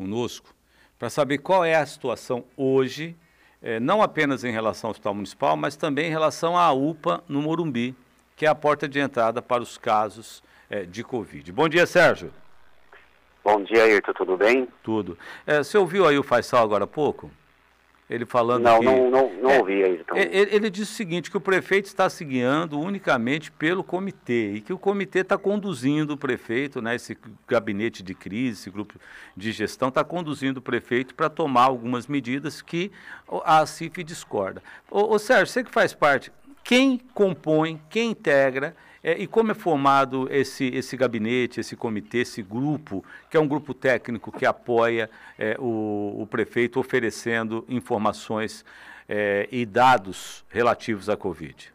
conosco para saber qual é a situação hoje, eh, não apenas em relação ao Hospital Municipal, mas também em relação à UPA no Morumbi, que é a porta de entrada para os casos eh, de Covid. Bom dia, Sérgio. Bom dia, Ayrton, tudo bem? Tudo. Eh, você ouviu aí o Faisal agora há pouco? Ele falando não, que... Não, não, não é, ouvi aí. Então. Ele, ele disse o seguinte, que o prefeito está se guiando unicamente pelo comitê e que o comitê está conduzindo o prefeito, né, esse gabinete de crise, esse grupo de gestão está conduzindo o prefeito para tomar algumas medidas que a CIF discorda. Ô, ô Sérgio, você que faz parte, quem compõe, quem integra é, e como é formado esse, esse gabinete, esse comitê, esse grupo, que é um grupo técnico que apoia é, o, o, prefeito oferecendo informações é, e dados relativos à Covid?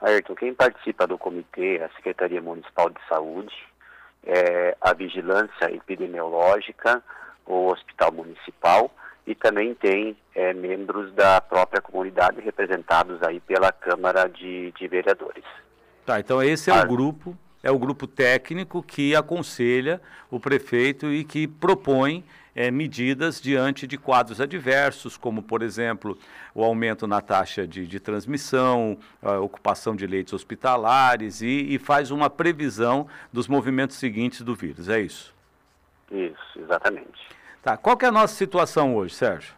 Ayrton, quem participa do comitê é a Secretaria Municipal de Saúde, é, a Vigilância Epidemiológica, o Hospital Municipal e também tem é, membros da própria comunidade representados aí pela Câmara de, de Vereadores. Tá, então esse é o grupo, é o grupo técnico que aconselha o prefeito e que propõe é, medidas diante de quadros adversos, como, por exemplo, o aumento na taxa de, de transmissão, a ocupação de leitos hospitalares e, e faz uma previsão dos movimentos seguintes do vírus. É isso? Isso, exatamente. Tá, qual que é a nossa situação hoje, Sérgio?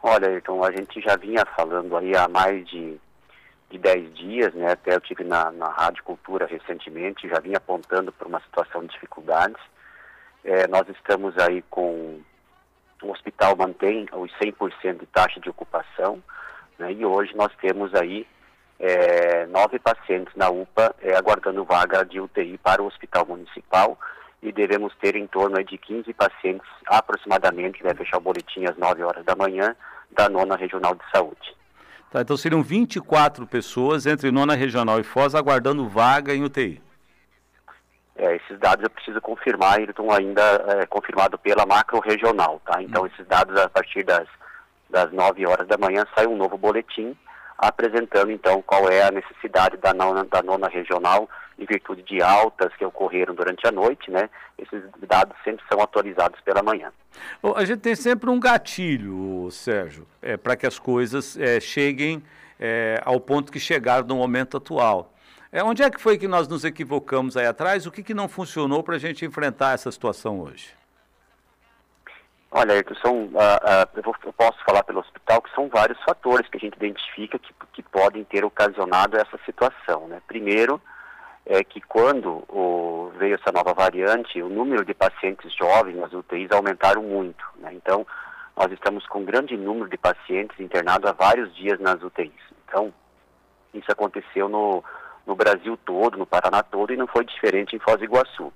Olha, então a gente já vinha falando aí há mais de de 10 dias, né? Até eu tive na, na Rádio Cultura recentemente, já vinha apontando para uma situação de dificuldades. É, nós estamos aí com o hospital mantém os 100% de taxa de ocupação, né? E hoje nós temos aí é, nove pacientes na UPA é, aguardando vaga de UTI para o hospital municipal e devemos ter em torno de 15 pacientes aproximadamente, vai fechar o boletim às 9 horas da manhã, da nona regional de saúde. Tá, então seriam 24 pessoas entre nona regional e Foz aguardando vaga em UTI. É, esses dados eu preciso confirmar, eles estão ainda é, confirmados pela macro regional, tá? Então hum. esses dados a partir das, das 9 horas da manhã sai um novo boletim apresentando então qual é a necessidade da nona, da nona regional em virtude de altas que ocorreram durante a noite, né? Esses dados sempre são atualizados pela manhã. A gente tem sempre um gatilho, Sérgio, é, para que as coisas é, cheguem é, ao ponto que chegaram no momento atual. É, onde é que foi que nós nos equivocamos aí atrás? O que, que não funcionou para a gente enfrentar essa situação hoje? Olha, são, uh, uh, eu, posso falar pelo hospital que são vários fatores que a gente identifica que, que podem ter ocasionado essa situação. Né? Primeiro, é que quando o, veio essa nova variante, o número de pacientes jovens nas UTIs aumentaram muito. Né? Então, nós estamos com um grande número de pacientes internados há vários dias nas UTIs. Então, isso aconteceu no, no Brasil todo, no Paraná todo, e não foi diferente em Foz do Iguaçu.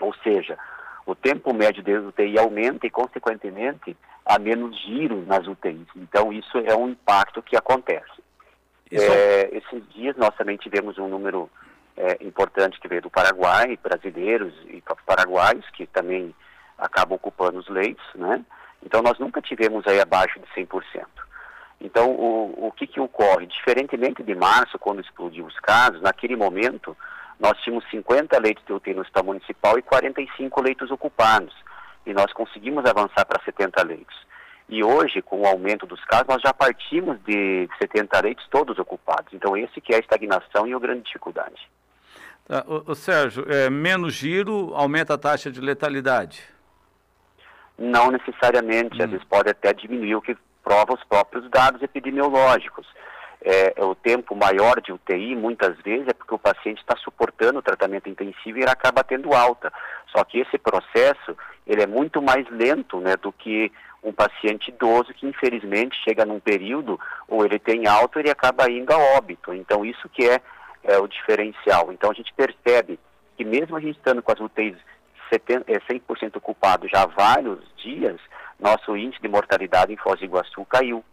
Ou seja, o tempo médio de UTI aumenta e, consequentemente, há menos giro nas UTIs. Então, isso é um impacto que acontece. É, esses dias nós também tivemos um número é, importante que veio do Paraguai, brasileiros e paraguaios, que também acabam ocupando os leitos, né? Então, nós nunca tivemos aí abaixo de 100%. Então, o, o que, que ocorre? Diferentemente de março, quando explodiu os casos, naquele momento, nós tínhamos 50 leitos de UTI no Hospital Municipal e 45 leitos ocupados. E nós conseguimos avançar para 70 leitos. E hoje, com o aumento dos casos, nós já partimos de 70 leitos todos ocupados. Então, esse que é a estagnação e a grande dificuldade. O, o Sérgio, é, menos giro aumenta a taxa de letalidade? Não necessariamente, hum. às vezes pode até diminuir, o que prova os próprios dados epidemiológicos é, é, o tempo maior de UTI, muitas vezes, é porque o paciente está suportando o tratamento intensivo e ele acaba tendo alta. Só que esse processo, ele é muito mais lento né, do que um paciente idoso que, infelizmente, chega num período ou ele tem alta ele acaba indo a óbito. Então, isso que é, é o diferencial. Então, a gente percebe que mesmo a gente estando com as UTIs 70, 100% ocupado já há vários dias, nosso índice de mortalidade em Foz do Iguaçu caiu.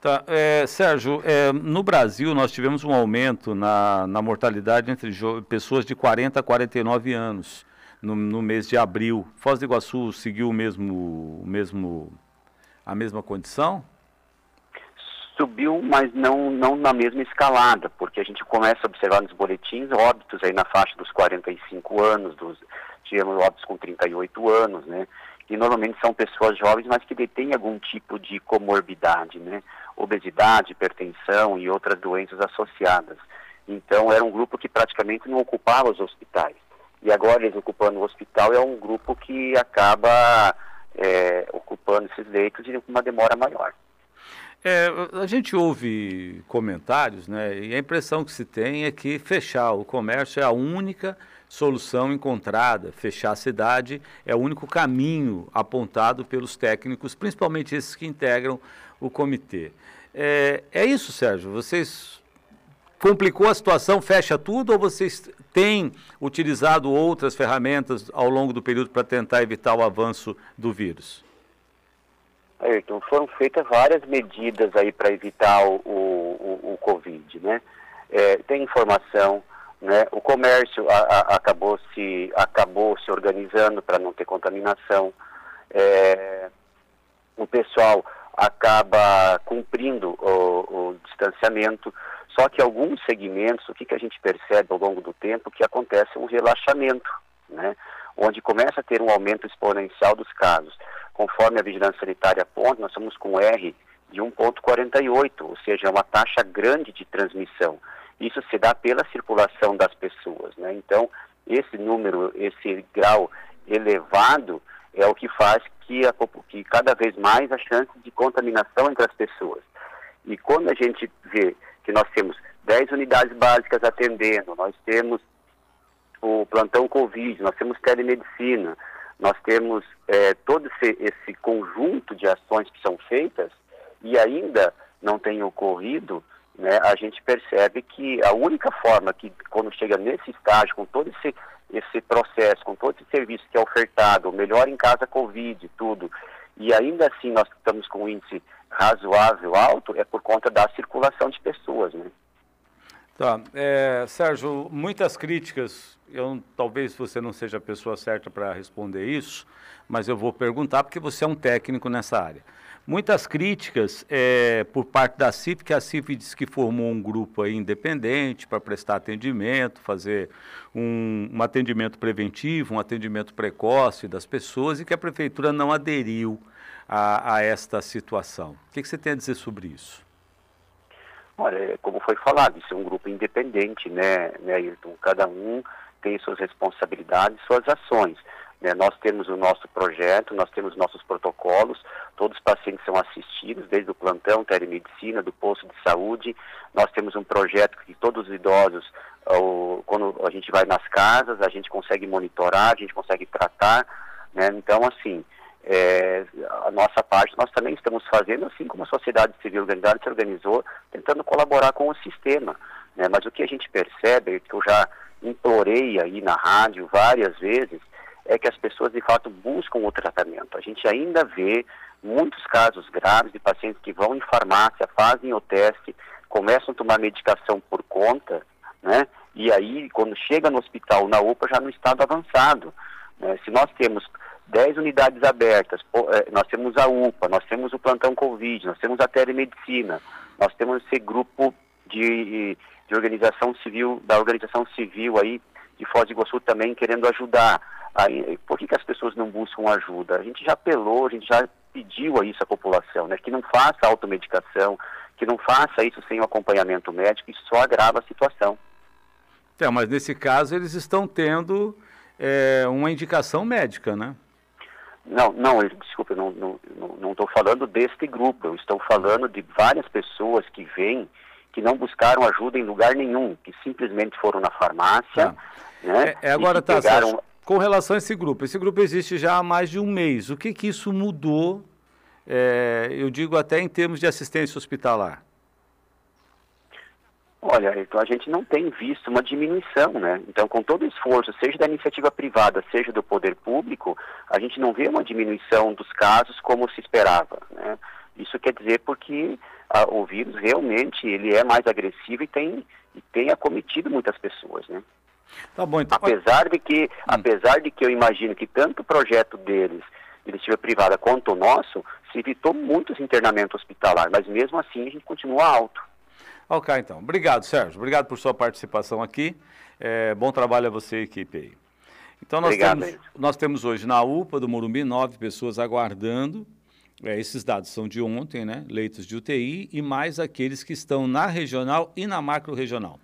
Tá, é, Sérgio, é, no Brasil nós tivemos um aumento na, na mortalidade entre pessoas de 40 a 49 anos no, no mês de abril. Foz do Iguaçu seguiu o mesmo, o mesmo, a mesma condição? Subiu, mas não, não na mesma escalada, porque a gente começa a observar nos boletins óbitos aí na faixa dos 45 anos, dos, tivemos óbitos com 38 anos, né? E normalmente são pessoas jovens, mas que detêm algum tipo de comorbidade, né? Obesidade, hipertensão e outras doenças associadas. Então era um grupo que praticamente não ocupava os hospitais. E agora eles ocupando o hospital é um grupo que acaba é, ocupando esses leitos de uma demora maior. É, a gente ouve comentários, né, e a impressão que se tem é que fechar o comércio é a única solução encontrada. Fechar a cidade é o único caminho apontado pelos técnicos, principalmente esses que integram o comitê. É, é isso, Sérgio? Vocês complicou a situação, fecha tudo, ou vocês têm utilizado outras ferramentas ao longo do período para tentar evitar o avanço do vírus? Ayrton, foram feitas várias medidas aí para evitar o, o, o, Covid, né? É, tem informação, né? O comércio a, a, acabou, se, acabou se organizando para não ter contaminação. É, o pessoal acaba cumprindo o, o, distanciamento. Só que alguns segmentos, o que, que a gente percebe ao longo do tempo, que acontece um relaxamento, né? onde começa a ter um aumento exponencial dos casos. Conforme a vigilância sanitária aponta, nós estamos com R de 1,48, ou seja, é uma taxa grande de transmissão. Isso se dá pela circulação das pessoas. Né? Então, esse número, esse grau elevado é o que faz que, a, que cada vez mais a chance de contaminação entre as pessoas. E quando a gente vê que nós temos 10 unidades básicas atendendo, nós temos o plantão Covid, nós temos telemedicina, nós temos é, todo esse, esse conjunto de ações que são feitas e ainda não tem ocorrido, né, a gente percebe que a única forma que, quando chega nesse estágio, com todo esse, esse processo, com todo esse serviço que é ofertado, melhor em casa Covid, tudo, e ainda assim nós estamos com um índice razoável alto, é por conta da circulação de pessoas, né? Tá. É, Sérgio, muitas críticas, eu, talvez você não seja a pessoa certa para responder isso, mas eu vou perguntar porque você é um técnico nessa área. Muitas críticas é, por parte da CIF, que a CIF diz que formou um grupo independente para prestar atendimento, fazer um, um atendimento preventivo, um atendimento precoce das pessoas e que a prefeitura não aderiu a, a esta situação. O que, que você tem a dizer sobre isso? Olha, é como foi falado, isso é um grupo independente, né, né Ayrton? Cada um tem suas responsabilidades, suas ações. Né? Nós temos o nosso projeto, nós temos nossos protocolos, todos os pacientes são assistidos, desde o plantão, telemedicina, do posto de saúde. Nós temos um projeto que todos os idosos, quando a gente vai nas casas, a gente consegue monitorar, a gente consegue tratar. Né? Então, assim, é, a nossa parte nós também estamos fazendo, assim como a sociedade civil organizada se organizou, tentando colaborar com o sistema. Né? Mas o que a gente percebe, que eu já implorei aí na rádio várias vezes, é que as pessoas de fato buscam o tratamento. A gente ainda vê muitos casos graves de pacientes que vão em farmácia, fazem o teste, começam a tomar medicação por conta, né? E aí, quando chega no hospital, na UPA, já no estado avançado. Né? Se nós temos 10 unidades abertas, é, nós temos a UPA, nós temos o plantão Covid, nós temos a telemedicina, nós temos esse grupo de, de organização civil, da organização civil aí de Foz do Iguaçu também querendo ajudar. Aí, por que, que as pessoas não buscam ajuda? A gente já apelou, a gente já pediu a isso à população, né? Que não faça automedicação, que não faça isso sem o acompanhamento médico, isso só agrava a situação. É, mas nesse caso eles estão tendo é, uma indicação médica, né? Não, não, desculpa, não estou não, não, não falando deste grupo, eu estou falando de várias pessoas que vêm que não buscaram ajuda em lugar nenhum, que simplesmente foram na farmácia. Ah. Né, é, é agora tá, pegaram... com relação a esse grupo, esse grupo existe já há mais de um mês. O que, que isso mudou, é, eu digo até em termos de assistência hospitalar? Olha, então a gente não tem visto uma diminuição, né? Então, com todo o esforço, seja da iniciativa privada, seja do poder público, a gente não vê uma diminuição dos casos como se esperava, né? Isso quer dizer porque a, o vírus realmente ele é mais agressivo e tem, e tem acometido muitas pessoas, né? Tá bom, então... Apesar de que, hum. apesar de que eu imagino que tanto o projeto deles, iniciativa privada, quanto o nosso, se evitou muitos internamentos hospitalar, mas mesmo assim a gente continua alto. Ok, então. Obrigado, Sérgio. Obrigado por sua participação aqui. É, bom trabalho a você e a equipe aí. Então nós, Obrigado, temos, nós temos hoje na UPA do Morumbi nove pessoas aguardando. É, esses dados são de ontem, né? Leitos de UTI e mais aqueles que estão na regional e na macro regional.